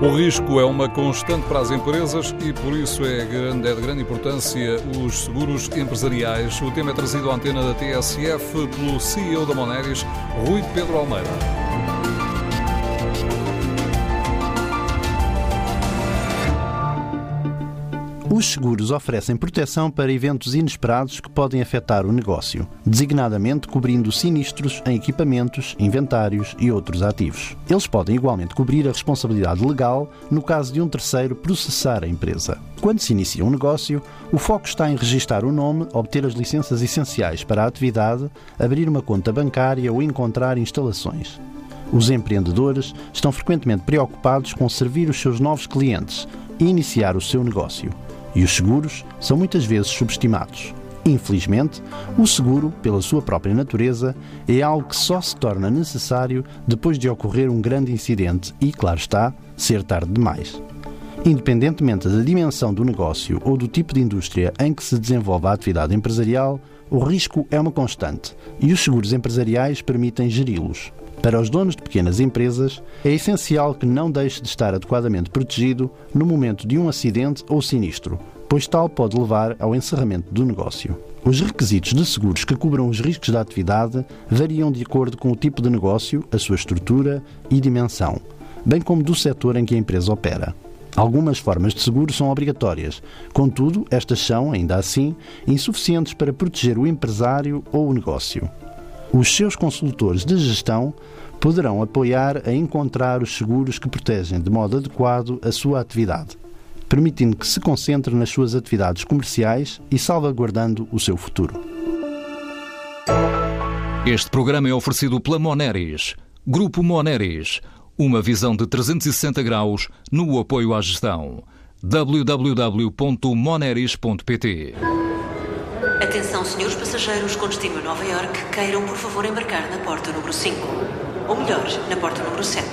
O risco é uma constante para as empresas e por isso é, grande, é de grande importância os seguros empresariais. O tema é trazido à antena da TSF pelo CEO da Moneris, Rui Pedro Almeida. Os seguros oferecem proteção para eventos inesperados que podem afetar o negócio, designadamente cobrindo sinistros em equipamentos, inventários e outros ativos. Eles podem igualmente cobrir a responsabilidade legal no caso de um terceiro processar a empresa. Quando se inicia um negócio, o foco está em registrar o nome, obter as licenças essenciais para a atividade, abrir uma conta bancária ou encontrar instalações. Os empreendedores estão frequentemente preocupados com servir os seus novos clientes iniciar o seu negócio e os seguros são muitas vezes subestimados. Infelizmente, o seguro, pela sua própria natureza, é algo que só se torna necessário depois de ocorrer um grande incidente e, claro está, ser tarde demais. Independentemente da dimensão do negócio ou do tipo de indústria em que se desenvolve a atividade empresarial, o risco é uma constante e os seguros empresariais permitem geri-los. Para os donos de pequenas empresas, é essencial que não deixe de estar adequadamente protegido no momento de um acidente ou sinistro, pois tal pode levar ao encerramento do negócio. Os requisitos de seguros que cubram os riscos da atividade variam de acordo com o tipo de negócio, a sua estrutura e dimensão, bem como do setor em que a empresa opera. Algumas formas de seguro são obrigatórias, contudo, estas são, ainda assim, insuficientes para proteger o empresário ou o negócio. Os seus consultores de gestão poderão apoiar a encontrar os seguros que protegem de modo adequado a sua atividade, permitindo que se concentre nas suas atividades comerciais e salvaguardando o seu futuro. Este programa é oferecido pela Moneris. Grupo Moneris. Uma visão de 360 graus no apoio à gestão. www.moneris.pt Atenção, senhores passageiros com destino a Nova York, queiram por favor embarcar na porta número 5. Ou melhor, na porta número 7.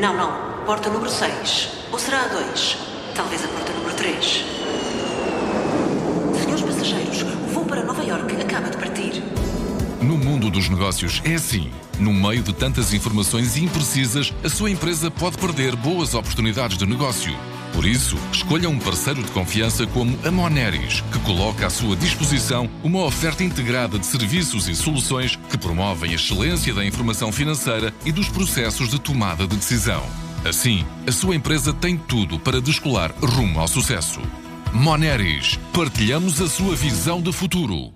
Não, não, porta número 6. Ou será a 2? Talvez a porta número 3. Senhores passageiros, o voo para Nova York acaba de partir. No mundo dos negócios é assim. No meio de tantas informações imprecisas, a sua empresa pode perder boas oportunidades de negócio. Por isso, escolha um parceiro de confiança como a Moneris, que coloca à sua disposição uma oferta integrada de serviços e soluções que promovem a excelência da informação financeira e dos processos de tomada de decisão. Assim, a sua empresa tem tudo para descolar rumo ao sucesso. Moneris, partilhamos a sua visão de futuro.